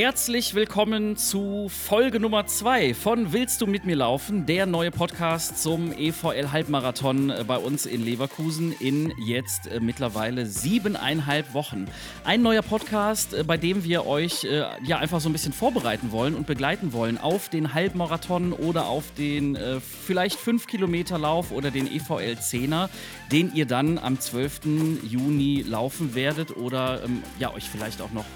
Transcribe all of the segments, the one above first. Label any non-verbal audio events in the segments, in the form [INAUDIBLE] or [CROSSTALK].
Herzlich willkommen zu Folge Nummer 2 von Willst du mit mir laufen? Der neue Podcast zum EVL Halbmarathon äh, bei uns in Leverkusen in jetzt äh, mittlerweile siebeneinhalb Wochen. Ein neuer Podcast, äh, bei dem wir euch ja einfach so ein bisschen vorbereiten wollen und begleiten wollen auf den Halbmarathon oder auf den vielleicht 5 Kilometer Lauf oder den EVL 10er, den ihr dann am 12. Juni laufen werdet oder ähm, ja euch vielleicht auch noch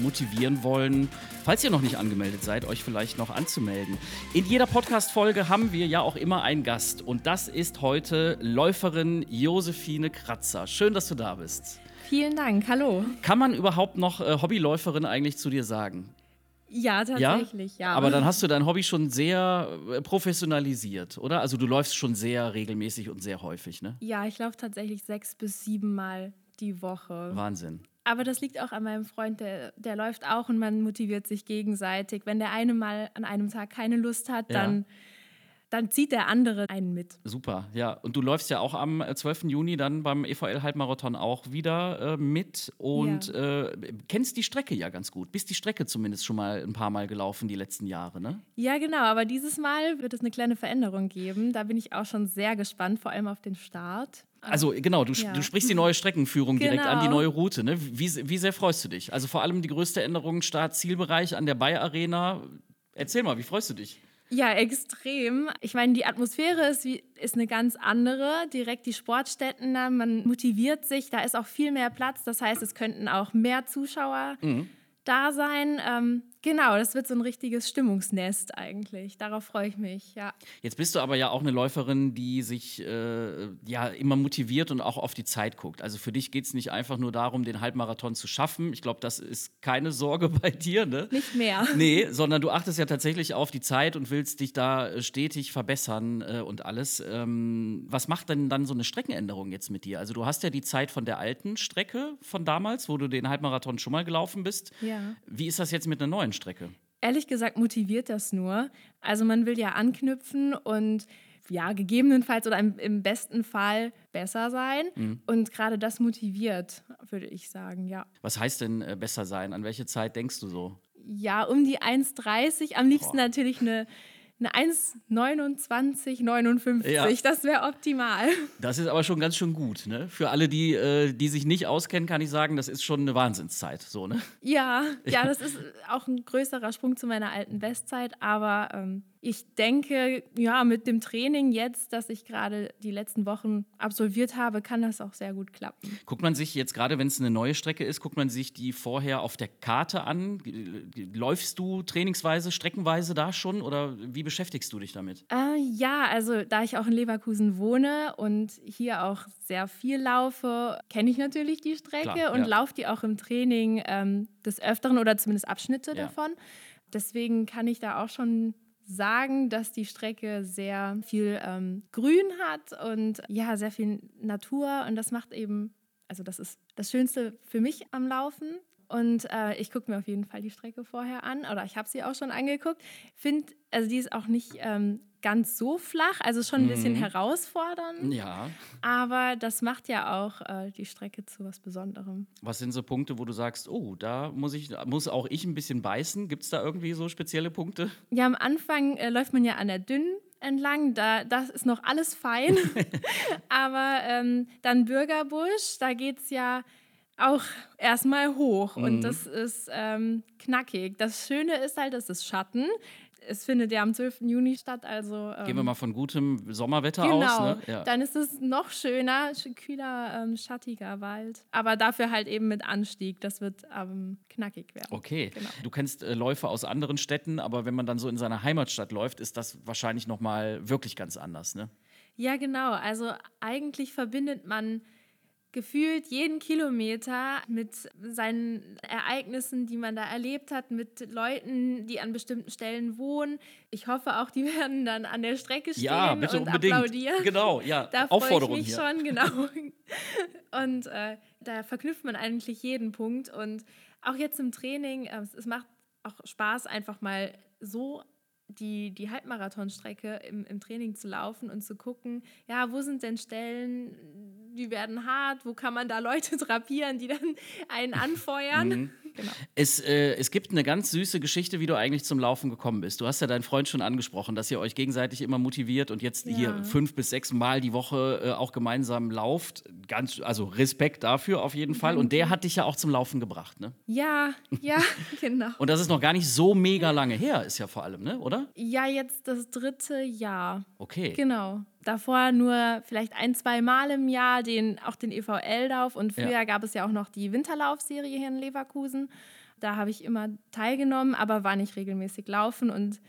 motivieren wollen wollen, falls ihr noch nicht angemeldet seid, euch vielleicht noch anzumelden. In jeder Podcast-Folge haben wir ja auch immer einen Gast und das ist heute Läuferin Josephine Kratzer. Schön, dass du da bist. Vielen Dank, hallo. Kann man überhaupt noch äh, Hobbyläuferin eigentlich zu dir sagen? Ja, tatsächlich, ja? ja. Aber dann hast du dein Hobby schon sehr äh, professionalisiert, oder? Also du läufst schon sehr regelmäßig und sehr häufig, ne? Ja, ich laufe tatsächlich sechs bis sieben Mal die Woche. Wahnsinn. Aber das liegt auch an meinem Freund, der, der läuft auch und man motiviert sich gegenseitig. Wenn der eine mal an einem Tag keine Lust hat, ja. dann, dann zieht der andere einen mit. Super, ja. Und du läufst ja auch am 12. Juni dann beim EVL-Halbmarathon auch wieder äh, mit und ja. äh, kennst die Strecke ja ganz gut. Bist die Strecke zumindest schon mal ein paar Mal gelaufen die letzten Jahre, ne? Ja, genau. Aber dieses Mal wird es eine kleine Veränderung geben. Da bin ich auch schon sehr gespannt, vor allem auf den Start. Also genau, du, ja. du sprichst die neue Streckenführung genau. direkt an, die genau. neue Route. Ne? Wie, wie sehr freust du dich? Also vor allem die größte Änderung, Start-Zielbereich an der Bayer Arena. Erzähl mal, wie freust du dich? Ja, extrem. Ich meine, die Atmosphäre ist, ist eine ganz andere. Direkt die Sportstätten, man motiviert sich, da ist auch viel mehr Platz. Das heißt, es könnten auch mehr Zuschauer mhm. da sein. Ähm, Genau, das wird so ein richtiges Stimmungsnest eigentlich. Darauf freue ich mich, ja. Jetzt bist du aber ja auch eine Läuferin, die sich äh, ja immer motiviert und auch auf die Zeit guckt. Also für dich geht es nicht einfach nur darum, den Halbmarathon zu schaffen. Ich glaube, das ist keine Sorge [LAUGHS] bei dir, ne? Nicht mehr. Nee, sondern du achtest ja tatsächlich auf die Zeit und willst dich da stetig verbessern äh, und alles. Ähm, was macht denn dann so eine Streckenänderung jetzt mit dir? Also du hast ja die Zeit von der alten Strecke von damals, wo du den Halbmarathon schon mal gelaufen bist. Ja. Wie ist das jetzt mit einer neuen Strecke? Ehrlich gesagt motiviert das nur. Also man will ja anknüpfen und ja, gegebenenfalls oder im, im besten Fall besser sein. Mhm. Und gerade das motiviert, würde ich sagen, ja. Was heißt denn äh, besser sein? An welche Zeit denkst du so? Ja, um die 1,30. Am liebsten Boah. natürlich eine eine 1,29, 59. Ja. Das wäre optimal. Das ist aber schon ganz schön gut. Ne? Für alle, die, äh, die sich nicht auskennen, kann ich sagen, das ist schon eine Wahnsinnszeit. So, ne? ja, [LAUGHS] ja, das ist auch ein größerer Sprung zu meiner alten Bestzeit. Aber ähm, ich denke, ja, mit dem Training jetzt, das ich gerade die letzten Wochen absolviert habe, kann das auch sehr gut klappen. Guckt man sich jetzt gerade, wenn es eine neue Strecke ist, guckt man sich die vorher auf der Karte an? Läufst du trainingsweise, streckenweise da schon oder wie beschäftigst du dich damit? Äh, ja, also da ich auch in Leverkusen wohne und hier auch sehr viel laufe, kenne ich natürlich die Strecke Klar, und ja. laufe die auch im Training ähm, des Öfteren oder zumindest Abschnitte ja. davon. Deswegen kann ich da auch schon sagen, dass die Strecke sehr viel ähm, Grün hat und ja, sehr viel Natur und das macht eben, also das ist das Schönste für mich am Laufen. Und äh, ich gucke mir auf jeden Fall die Strecke vorher an oder ich habe sie auch schon angeguckt. Finde, also die ist auch nicht ähm, ganz so flach, also schon ein bisschen mhm. herausfordernd. Ja. Aber das macht ja auch äh, die Strecke zu was Besonderem. Was sind so Punkte, wo du sagst, oh, da muss ich, muss auch ich ein bisschen beißen? Gibt es da irgendwie so spezielle Punkte? Ja, am Anfang äh, läuft man ja an der dünnen entlang, da das ist noch alles fein. [LAUGHS] [LAUGHS] Aber ähm, dann Bürgerbusch, da geht es ja auch erstmal hoch mhm. und das ist ähm, knackig. Das Schöne ist halt, es ist Schatten es findet ja am 12. Juni statt, also. Ähm, Gehen wir mal von gutem Sommerwetter genau, aus. Ne? ja. dann ist es noch schöner, kühler, ähm, schattiger Wald. Aber dafür halt eben mit Anstieg. Das wird ähm, knackig werden. Okay. Genau. Du kennst äh, Läufe aus anderen Städten, aber wenn man dann so in seiner Heimatstadt läuft, ist das wahrscheinlich nochmal wirklich ganz anders, ne? Ja, genau. Also eigentlich verbindet man gefühlt jeden Kilometer mit seinen Ereignissen, die man da erlebt hat, mit Leuten, die an bestimmten Stellen wohnen. Ich hoffe auch, die [LAUGHS] werden dann an der Strecke stehen ja, bitte und unbedingt. applaudieren. Genau, ja. Da Aufforderung freue ich mich hier. schon, genau. [LAUGHS] Und äh, da verknüpft man eigentlich jeden Punkt. Und auch jetzt im Training, äh, es macht auch Spaß, einfach mal so die, die Halbmarathonstrecke im, im Training zu laufen und zu gucken, ja, wo sind denn Stellen, die werden hart, wo kann man da Leute [LAUGHS] drapieren, die dann einen anfeuern. Mhm. genau. Es, äh, es gibt eine ganz süße Geschichte, wie du eigentlich zum Laufen gekommen bist. Du hast ja deinen Freund schon angesprochen, dass ihr euch gegenseitig immer motiviert und jetzt ja. hier fünf bis sechs Mal die Woche äh, auch gemeinsam lauft. Ganz, also Respekt dafür auf jeden Fall. Und der hat dich ja auch zum Laufen gebracht, ne? Ja, ja, [LAUGHS] genau. und das ist noch gar nicht so mega lange her, ist ja vor allem, ne? Oder? Ja, jetzt das dritte Jahr. Okay. Genau davor nur vielleicht ein, zwei Mal im Jahr den, auch den EVL-Lauf und früher ja. gab es ja auch noch die Winterlaufserie hier in Leverkusen. Da habe ich immer teilgenommen, aber war nicht regelmäßig laufen und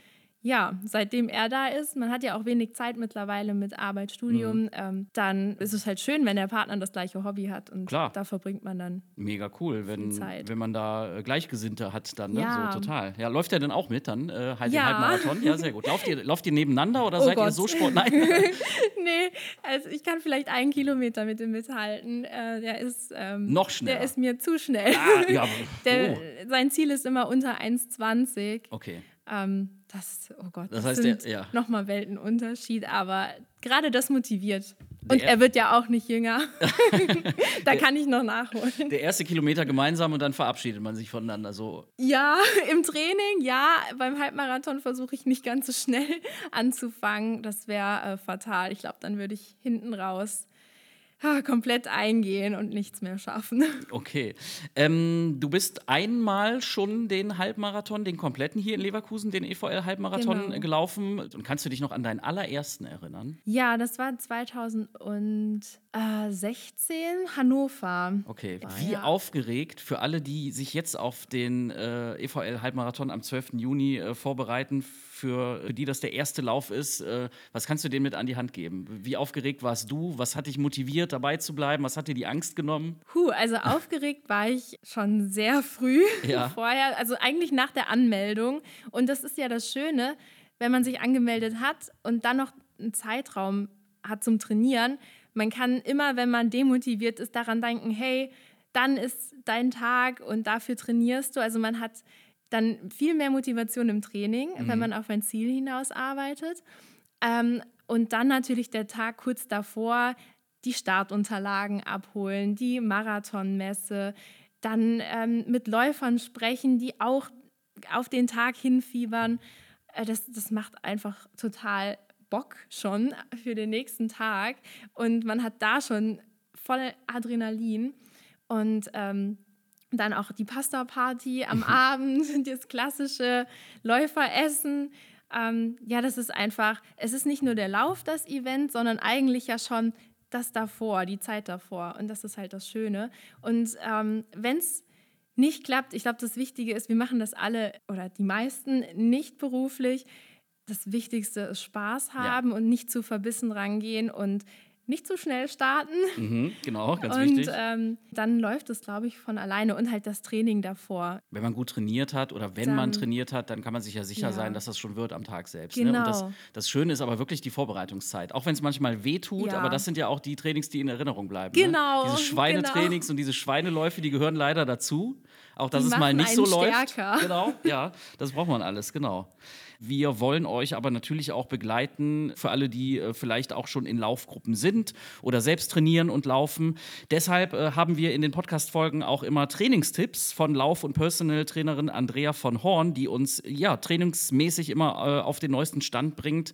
ja, seitdem er da ist, man hat ja auch wenig Zeit mittlerweile mit Arbeit, Studium, mhm. ähm, dann ist es halt schön, wenn der Partner das gleiche Hobby hat und Klar. da verbringt man dann mega cool, wenn, Zeit. wenn man da äh, Gleichgesinnte hat dann, ne? ja. so total. Ja, läuft er denn auch mit dann äh, halt ja. Halbmarathon? Ja, sehr gut. Lauft ihr, [LAUGHS] lauft ihr nebeneinander oder oh seid Gott. ihr so sport? Nein. [LAUGHS] nee, also ich kann vielleicht einen Kilometer mit ihm mithalten. Äh, der ist ähm, noch schneller. Der ist mir zu schnell. Ah, ja, [LAUGHS] der, oh. Sein Ziel ist immer unter 1,20. Okay. Ähm, das, oh Gott, das, das heißt, sind ja. nochmal Weltenunterschied, aber gerade das motiviert. Und er wird ja auch nicht jünger. [LAUGHS] da kann ich noch nachholen. Der erste Kilometer gemeinsam und dann verabschiedet man sich voneinander so. Ja, [LAUGHS] im Training, ja. Beim Halbmarathon versuche ich nicht ganz so schnell [LAUGHS] anzufangen. Das wäre äh, fatal. Ich glaube, dann würde ich hinten raus komplett eingehen und nichts mehr schaffen. [LAUGHS] Okay. Ähm, du bist einmal schon den Halbmarathon, den kompletten hier in Leverkusen, den EVL-Halbmarathon genau. gelaufen. Und kannst du dich noch an deinen allerersten erinnern? Ja, das war 2016 Hannover. Okay. Wie ja. aufgeregt für alle, die sich jetzt auf den äh, EVL-Halbmarathon am 12. Juni äh, vorbereiten für, die das der erste Lauf ist. Äh, was kannst du denen mit an die Hand geben? Wie aufgeregt warst du? Was hat dich motiviert, dabei zu bleiben? Was hat dir die Angst genommen? Puh, also aufgeregt [LAUGHS] war ich schon sehr früh ja. [LAUGHS] vorher, also eigentlich nach der Anmeldung. Und das ist ja das Schöne, wenn man sich angemeldet hat und dann noch einen Zeitraum hat zum Trainieren. Man kann immer, wenn man demotiviert ist, daran denken, hey, dann ist dein Tag und dafür trainierst du. Also man hat dann viel mehr Motivation im Training, mhm. wenn man auf ein Ziel hinaus arbeitet. Ähm, und dann natürlich der Tag kurz davor, die Startunterlagen abholen, die Marathonmesse, dann ähm, mit Läufern sprechen, die auch auf den Tag hinfiebern. Äh, das, das macht einfach total Bock schon für den nächsten Tag. Und man hat da schon voll Adrenalin. Und ähm, dann auch die Pasta-Party am Abend, [LAUGHS] das klassische Läuferessen. Ähm, ja, das ist einfach, es ist nicht nur der Lauf, das Event, sondern eigentlich ja schon das davor, die Zeit davor. Und das ist halt das Schöne. Und ähm, wenn es nicht klappt, ich glaube, das Wichtige ist, wir machen das alle oder die meisten nicht beruflich. Das Wichtigste ist Spaß haben ja. und nicht zu verbissen rangehen und nicht zu schnell starten. Mhm, genau, ganz und, wichtig. Und ähm, dann läuft es, glaube ich, von alleine und halt das Training davor. Wenn man gut trainiert hat oder wenn dann, man trainiert hat, dann kann man sich ja sicher ja. sein, dass das schon wird am Tag selbst. Genau. Ne? Und das, das, Schöne ist aber wirklich die Vorbereitungszeit. Auch wenn es manchmal weh tut, ja. aber das sind ja auch die Trainings, die in Erinnerung bleiben. Ne? Genau. Ne? Diese Schweinetrainings genau. und diese Schweineläufe, die gehören leider dazu. Auch dass die es mal nicht so stärker. läuft. Genau, ja, das braucht man alles, genau. Wir wollen euch aber natürlich auch begleiten für alle, die äh, vielleicht auch schon in Laufgruppen sind oder selbst trainieren und laufen. Deshalb äh, haben wir in den Podcast-Folgen auch immer Trainingstipps von Lauf- und Personal-Trainerin Andrea von Horn, die uns ja trainingsmäßig immer äh, auf den neuesten Stand bringt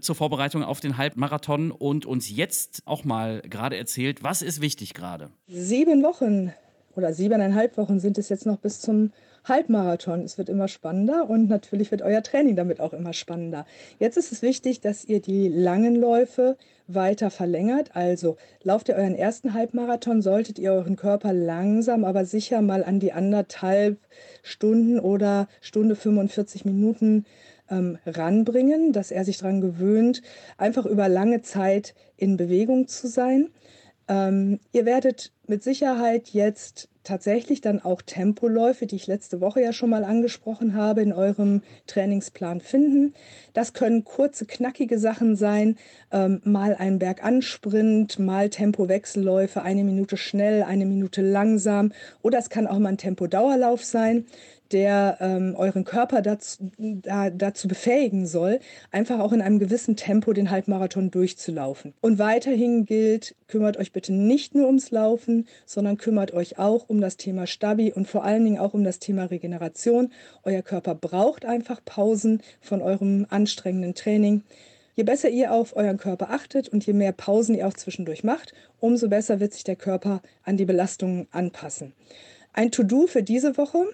zur Vorbereitung auf den Halbmarathon und uns jetzt auch mal gerade erzählt, was ist wichtig gerade? Sieben Wochen oder siebeneinhalb Wochen sind es jetzt noch bis zum Halbmarathon. Es wird immer spannender und natürlich wird euer Training damit auch immer spannender. Jetzt ist es wichtig, dass ihr die langen Läufe weiter verlängert. Also lauft ihr euren ersten Halbmarathon, solltet ihr euren Körper langsam, aber sicher mal an die anderthalb Stunden oder Stunde 45 Minuten ähm, ranbringen, dass er sich daran gewöhnt, einfach über lange Zeit in Bewegung zu sein. Ähm, ihr werdet mit Sicherheit jetzt tatsächlich dann auch Tempoläufe, die ich letzte Woche ja schon mal angesprochen habe, in eurem Trainingsplan finden. Das können kurze, knackige Sachen sein, ähm, mal ein Bergansprint, mal Tempowechselläufe, eine Minute schnell, eine Minute langsam oder es kann auch mal ein Tempodauerlauf sein. Der ähm, euren Körper dazu, da, dazu befähigen soll, einfach auch in einem gewissen Tempo den Halbmarathon durchzulaufen. Und weiterhin gilt, kümmert euch bitte nicht nur ums Laufen, sondern kümmert euch auch um das Thema Stabi und vor allen Dingen auch um das Thema Regeneration. Euer Körper braucht einfach Pausen von eurem anstrengenden Training. Je besser ihr auf euren Körper achtet und je mehr Pausen ihr auch zwischendurch macht, umso besser wird sich der Körper an die Belastungen anpassen. Ein To-Do für diese Woche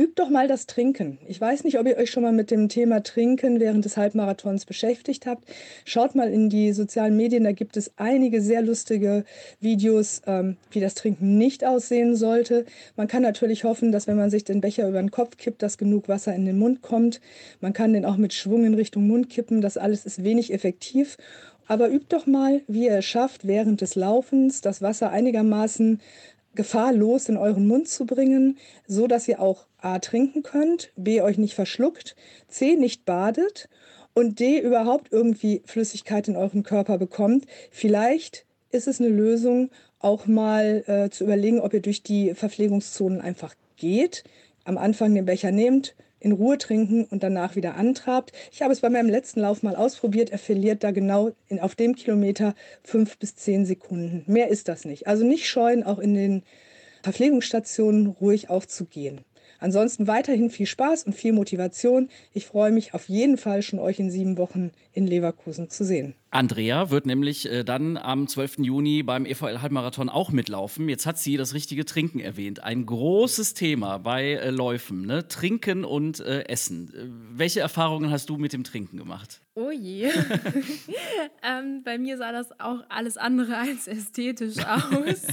Übt doch mal das Trinken. Ich weiß nicht, ob ihr euch schon mal mit dem Thema Trinken während des Halbmarathons beschäftigt habt. Schaut mal in die sozialen Medien, da gibt es einige sehr lustige Videos, ähm, wie das Trinken nicht aussehen sollte. Man kann natürlich hoffen, dass wenn man sich den Becher über den Kopf kippt, dass genug Wasser in den Mund kommt. Man kann den auch mit Schwung in Richtung Mund kippen. Das alles ist wenig effektiv. Aber übt doch mal, wie ihr es schafft, während des Laufens das Wasser einigermaßen gefahrlos in euren Mund zu bringen, so dass ihr auch A trinken könnt, B euch nicht verschluckt, C nicht badet und D überhaupt irgendwie Flüssigkeit in euren Körper bekommt. Vielleicht ist es eine Lösung, auch mal äh, zu überlegen, ob ihr durch die Verpflegungszonen einfach geht, am Anfang den Becher nehmt, in Ruhe trinken und danach wieder antrabt. Ich habe es bei meinem letzten Lauf mal ausprobiert. Er verliert da genau in, auf dem Kilometer fünf bis zehn Sekunden. Mehr ist das nicht. Also nicht scheuen, auch in den Verpflegungsstationen ruhig aufzugehen. Ansonsten weiterhin viel Spaß und viel Motivation. Ich freue mich auf jeden Fall schon euch in sieben Wochen in Leverkusen zu sehen. Andrea wird nämlich äh, dann am 12. Juni beim EVL Halbmarathon auch mitlaufen. Jetzt hat sie das richtige Trinken erwähnt. Ein großes Thema bei äh, Läufen, ne? Trinken und äh, Essen. Äh, welche Erfahrungen hast du mit dem Trinken gemacht? Oh je. [LAUGHS] ähm, bei mir sah das auch alles andere als ästhetisch [LAUGHS] aus.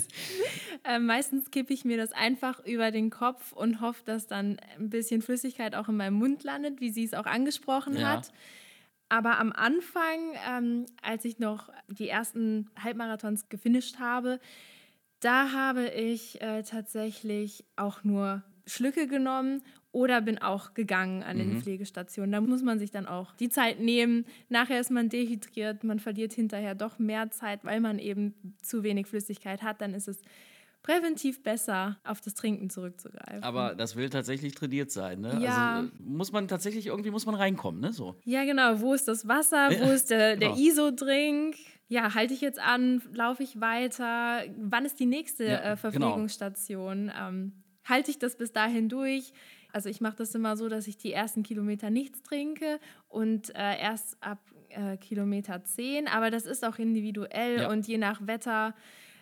ähm, meistens kippe ich mir das einfach über den Kopf und hoffe, dass dann ein bisschen Flüssigkeit auch in meinem Mund landet, wie sie es auch angesprochen ja. hat. Aber am Anfang, ähm, als ich noch die ersten Halbmarathons gefinisht habe, da habe ich äh, tatsächlich auch nur Schlücke genommen oder bin auch gegangen an den mhm. Pflegestationen. Da muss man sich dann auch die Zeit nehmen. Nachher ist man dehydriert, man verliert hinterher doch mehr Zeit, weil man eben zu wenig Flüssigkeit hat. Dann ist es präventiv besser, auf das Trinken zurückzugreifen. Aber das will tatsächlich trainiert sein, ne? Ja. Also muss man tatsächlich, irgendwie muss man reinkommen, ne? So. Ja, genau. Wo ist das Wasser? Wo ist der, [LAUGHS] der genau. ISO-Drink? Ja, halte ich jetzt an? Laufe ich weiter? Wann ist die nächste ja, äh, genau. Verpflegungsstation? Genau. Ähm, halte ich das bis dahin durch? Also ich mache das immer so, dass ich die ersten Kilometer nichts trinke und äh, erst ab äh, Kilometer 10. Aber das ist auch individuell ja. und je nach Wetter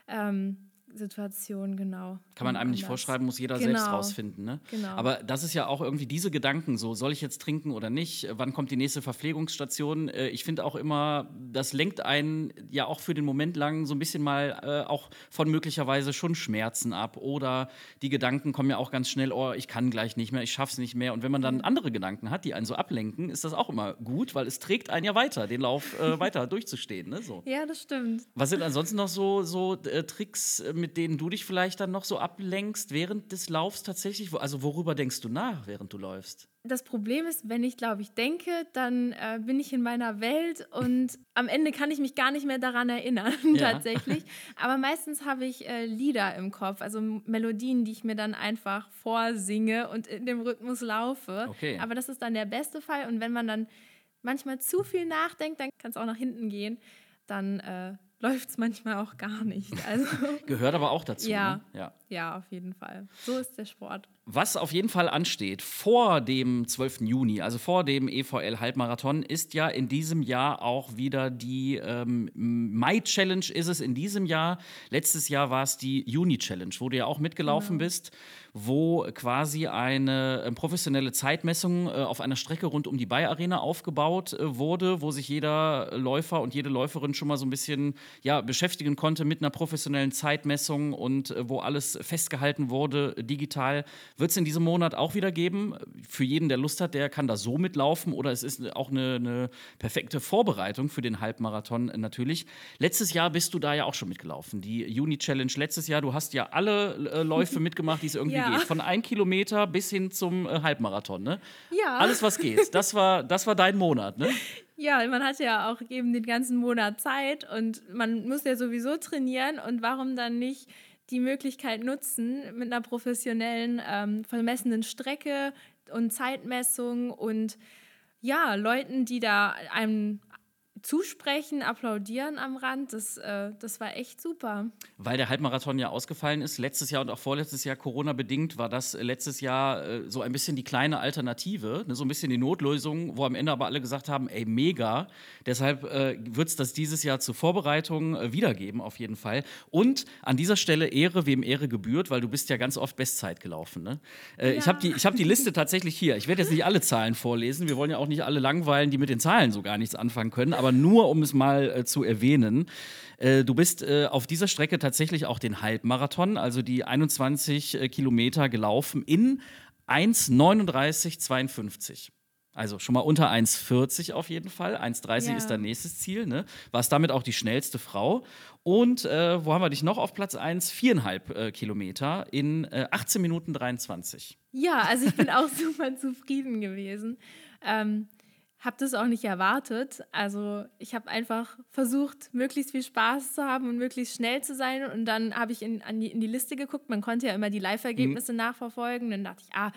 ähm, Situation, genau. Kann man einem nicht vorschreiben, muss jeder genau. selbst rausfinden. Ne? Genau. Aber das ist ja auch irgendwie diese Gedanken, so soll ich jetzt trinken oder nicht? Wann kommt die nächste Verpflegungsstation? Äh, ich finde auch immer, das lenkt einen ja auch für den Moment lang so ein bisschen mal äh, auch von möglicherweise schon Schmerzen ab. Oder die Gedanken kommen ja auch ganz schnell, oh, ich kann gleich nicht mehr, ich schaff's nicht mehr. Und wenn man dann andere Gedanken hat, die einen so ablenken, ist das auch immer gut, weil es trägt einen ja weiter, den Lauf äh, weiter [LAUGHS] durchzustehen. Ne? So. Ja, das stimmt. Was sind ansonsten noch so, so äh, Tricks, mit mit denen du dich vielleicht dann noch so ablenkst während des Laufs tatsächlich? Also worüber denkst du nach, während du läufst? Das Problem ist, wenn ich, glaube ich, denke, dann äh, bin ich in meiner Welt und [LAUGHS] am Ende kann ich mich gar nicht mehr daran erinnern, ja. [LAUGHS] tatsächlich. Aber meistens habe ich äh, Lieder im Kopf, also Melodien, die ich mir dann einfach vorsinge und in dem Rhythmus laufe. Okay. Aber das ist dann der beste Fall. Und wenn man dann manchmal zu viel nachdenkt, dann kann es auch nach hinten gehen. Dann äh, läuft es manchmal auch gar nicht. Also, [LAUGHS] Gehört aber auch dazu. Ja, ne? ja. Ja, auf jeden Fall. So ist der Sport. Was auf jeden Fall ansteht vor dem 12. Juni, also vor dem EVL Halbmarathon, ist ja in diesem Jahr auch wieder die ähm, Mai Challenge ist es in diesem Jahr. Letztes Jahr war es die Juni Challenge, wo du ja auch mitgelaufen genau. bist wo quasi eine äh, professionelle Zeitmessung äh, auf einer Strecke rund um die Bay Arena aufgebaut äh, wurde, wo sich jeder Läufer und jede Läuferin schon mal so ein bisschen ja, beschäftigen konnte mit einer professionellen Zeitmessung und wo alles festgehalten wurde digital. Wird es in diesem Monat auch wieder geben. Für jeden, der Lust hat, der kann da so mitlaufen oder es ist auch eine, eine perfekte Vorbereitung für den Halbmarathon natürlich. Letztes Jahr bist du da ja auch schon mitgelaufen, die Juni Challenge letztes Jahr. Du hast ja alle Läufe mitgemacht, die es irgendwie [LAUGHS] ja. geht. Von ein Kilometer bis hin zum äh, Halbmarathon, ne? Ja. Alles, was geht. [LAUGHS] Das war, das war dein Monat, ne? Ja, man hat ja auch eben den ganzen Monat Zeit und man muss ja sowieso trainieren und warum dann nicht die Möglichkeit nutzen, mit einer professionellen, ähm, vermessenen Strecke und Zeitmessung und ja, Leuten, die da einem zusprechen, applaudieren am Rand, das, äh, das war echt super. Weil der Halbmarathon ja ausgefallen ist, letztes Jahr und auch vorletztes Jahr Corona-bedingt, war das letztes Jahr äh, so ein bisschen die kleine Alternative, ne, so ein bisschen die Notlösung, wo am Ende aber alle gesagt haben, ey, mega. Deshalb äh, wird es das dieses Jahr zur Vorbereitung äh, wiedergeben, auf jeden Fall. Und an dieser Stelle Ehre, wem Ehre gebührt, weil du bist ja ganz oft Bestzeit gelaufen. Ne? Äh, ja. Ich habe die, hab die Liste tatsächlich hier. Ich werde jetzt nicht alle Zahlen vorlesen. Wir wollen ja auch nicht alle langweilen, die mit den Zahlen so gar nichts anfangen können. Aber nur um es mal äh, zu erwähnen. Äh, du bist äh, auf dieser Strecke tatsächlich auch den Halbmarathon, also die 21 äh, Kilometer gelaufen in 1,39,52. Also schon mal unter 1,40 auf jeden Fall. 1,30 ja. ist dein nächstes Ziel. Ne? Warst damit auch die schnellste Frau. Und äh, wo haben wir dich noch auf Platz 1? Viereinhalb äh, Kilometer in äh, 18 Minuten 23. Ja, also ich bin auch [LAUGHS] super zufrieden gewesen. Ähm, habe das auch nicht erwartet. Also ich habe einfach versucht, möglichst viel Spaß zu haben und möglichst schnell zu sein. Und dann habe ich in, die, in die Liste geguckt. Man konnte ja immer die Live-Ergebnisse mhm. nachverfolgen. Dann dachte ich, ah,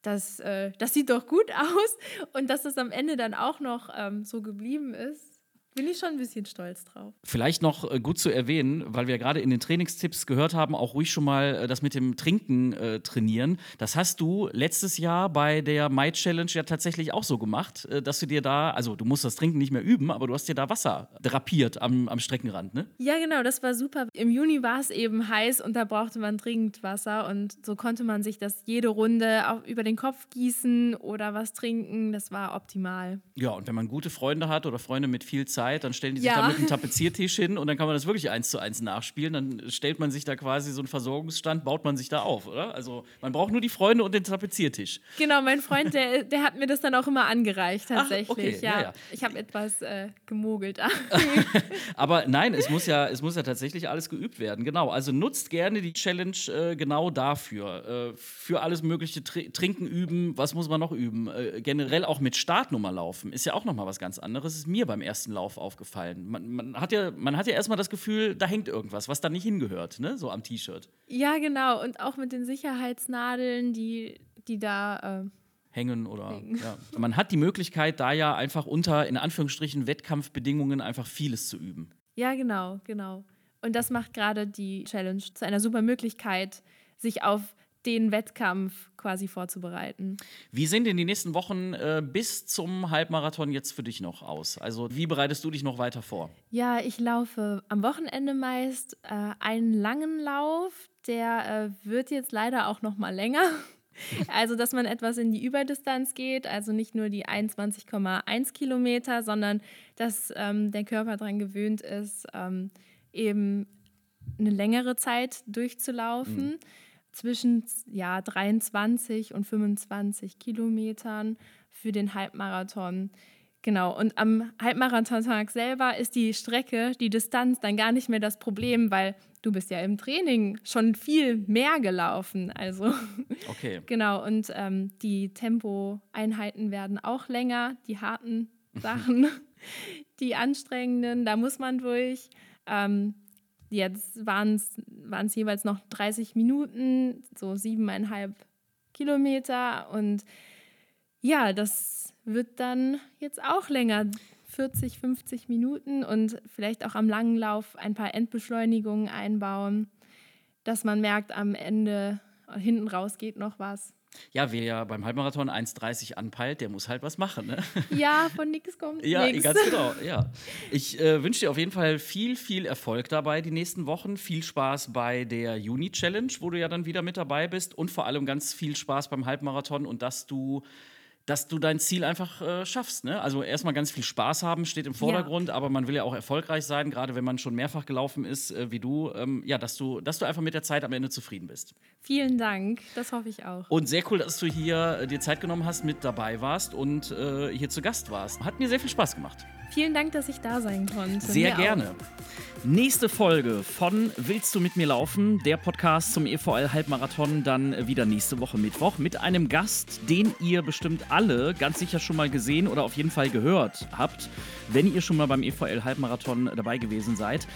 das, äh, das sieht doch gut [LAUGHS] aus. Und dass das am Ende dann auch noch ähm, so geblieben ist, bin ich schon ein bisschen stolz drauf. Vielleicht noch äh, gut zu erwähnen, weil wir gerade in den Trainingstipps gehört haben, auch ruhig schon mal äh, das mit dem Trinken äh, trainieren. Das hast du letztes Jahr bei der Mai Challenge ja tatsächlich auch so gemacht, äh, dass du dir da, also du musst das Trinken nicht mehr üben, aber du hast dir da Wasser drapiert am, am Streckenrand, ne? Ja, genau, das war super. Im Juni war es eben heiß und da brauchte man dringend Wasser und so konnte man sich das jede Runde auch über den Kopf gießen oder was trinken. Das war optimal. Ja, und wenn man gute Freunde hat oder Freunde mit viel Zeit, Zeit, dann stellen die sich ja. da mit einem Tapeziertisch hin und dann kann man das wirklich eins zu eins nachspielen. Dann stellt man sich da quasi so einen Versorgungsstand, baut man sich da auf, oder? Also man braucht nur die Freunde und den Tapeziertisch. Genau, mein Freund, der, der hat mir das dann auch immer angereicht, tatsächlich. Ach, okay. ja. ja, ja. Ich habe etwas äh, gemogelt. [LAUGHS] Aber nein, es muss, ja, es muss ja tatsächlich alles geübt werden. Genau, also nutzt gerne die Challenge äh, genau dafür. Äh, für alles mögliche Tr Trinken üben, was muss man noch üben? Äh, generell auch mit Startnummer laufen, ist ja auch nochmal was ganz anderes. Ist mir beim ersten Lauf Lauf aufgefallen. Man, man, hat ja, man hat ja erstmal das Gefühl, da hängt irgendwas, was da nicht hingehört, ne? so am T-Shirt. Ja, genau. Und auch mit den Sicherheitsnadeln, die, die da. Äh hängen oder hängen. Ja. man hat die Möglichkeit, da ja einfach unter in Anführungsstrichen Wettkampfbedingungen einfach vieles zu üben. Ja, genau, genau. Und das macht gerade die Challenge zu einer super Möglichkeit, sich auf den Wettkampf quasi vorzubereiten. Wie sehen denn die nächsten Wochen äh, bis zum Halbmarathon jetzt für dich noch aus? Also wie bereitest du dich noch weiter vor? Ja, ich laufe am Wochenende meist äh, einen langen Lauf. Der äh, wird jetzt leider auch noch mal länger. [LAUGHS] Also, dass man etwas in die Überdistanz geht, also nicht nur die 21,1 Kilometer, sondern dass ähm, der Körper daran gewöhnt ist, ähm, eben eine längere Zeit durchzulaufen. Mhm zwischen ja, 23 und 25 Kilometern für den Halbmarathon. Genau, und am Halbmarathontag selber ist die Strecke, die Distanz dann gar nicht mehr das Problem, weil du bist ja im Training schon viel mehr gelaufen. Also okay. [LAUGHS] genau, und ähm, die Tempoeinheiten werden auch länger, die harten [LAUGHS] Sachen, die anstrengenden, da muss man durch. Ähm, Jetzt waren es jeweils noch 30 Minuten, so siebeneinhalb Kilometer. Und ja, das wird dann jetzt auch länger, 40, 50 Minuten und vielleicht auch am langen Lauf ein paar Endbeschleunigungen einbauen, dass man merkt, am Ende hinten raus geht noch was. Ja, wer ja beim Halbmarathon 1,30 anpeilt, der muss halt was machen. Ne? [LAUGHS] Ja, von nichts kommt ja, nix. ganz [LAUGHS] genau. Ja. Ich äh, wünsche dir auf jeden Fall viel, viel Erfolg dabei die nächsten Wochen. Viel Spaß bei der Juni-Challenge, wo du ja dann wieder mit dabei bist. Und vor allem ganz viel Spaß beim Halbmarathon und dass du dass du dein Ziel einfach äh, schaffst. Ne? Also erstmal ganz viel Spaß haben steht im Vordergrund, ja. aber man will ja auch erfolgreich sein, gerade wenn man schon mehrfach gelaufen ist äh, wie du. Ähm, ja, dass du, dass du einfach mit der Zeit am Ende zufrieden bist. Vielen Dank, das hoffe ich auch. Und sehr cool, dass du hier äh, dir Zeit genommen hast, mit dabei warst und äh, hier zu Gast warst. Hat mir sehr viel Spaß gemacht. Vielen Dank, dass ich da sein konnte. Sehr Mir gerne. Auch. Nächste Folge von Willst du mit mir laufen? Der Podcast zum EVL Halbmarathon dann wieder nächste Woche Mittwoch mit einem Gast, den ihr bestimmt alle ganz sicher schon mal gesehen oder auf jeden Fall gehört habt, wenn ihr schon mal beim EVL Halbmarathon dabei gewesen seid.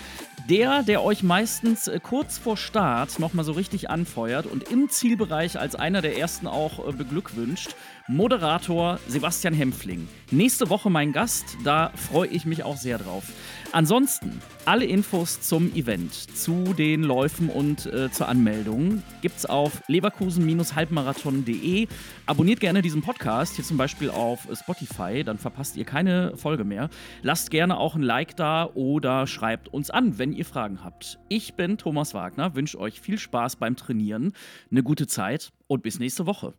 Der, der euch meistens äh, kurz vor Start nochmal so richtig anfeuert und im Zielbereich als einer der ersten auch äh, beglückwünscht. Moderator Sebastian Hempfling. Nächste Woche mein Gast, da freue ich mich auch sehr drauf. Ansonsten, alle Infos zum Event, zu den Läufen und äh, zur Anmeldung gibt es auf leverkusen-halbmarathon.de. Abonniert gerne diesen Podcast, hier zum Beispiel auf Spotify, dann verpasst ihr keine Folge mehr. Lasst gerne auch ein Like da oder schreibt uns an, wenn ihr Fragen habt. Ich bin Thomas Wagner, wünsche euch viel Spaß beim Trainieren, eine gute Zeit und bis nächste Woche.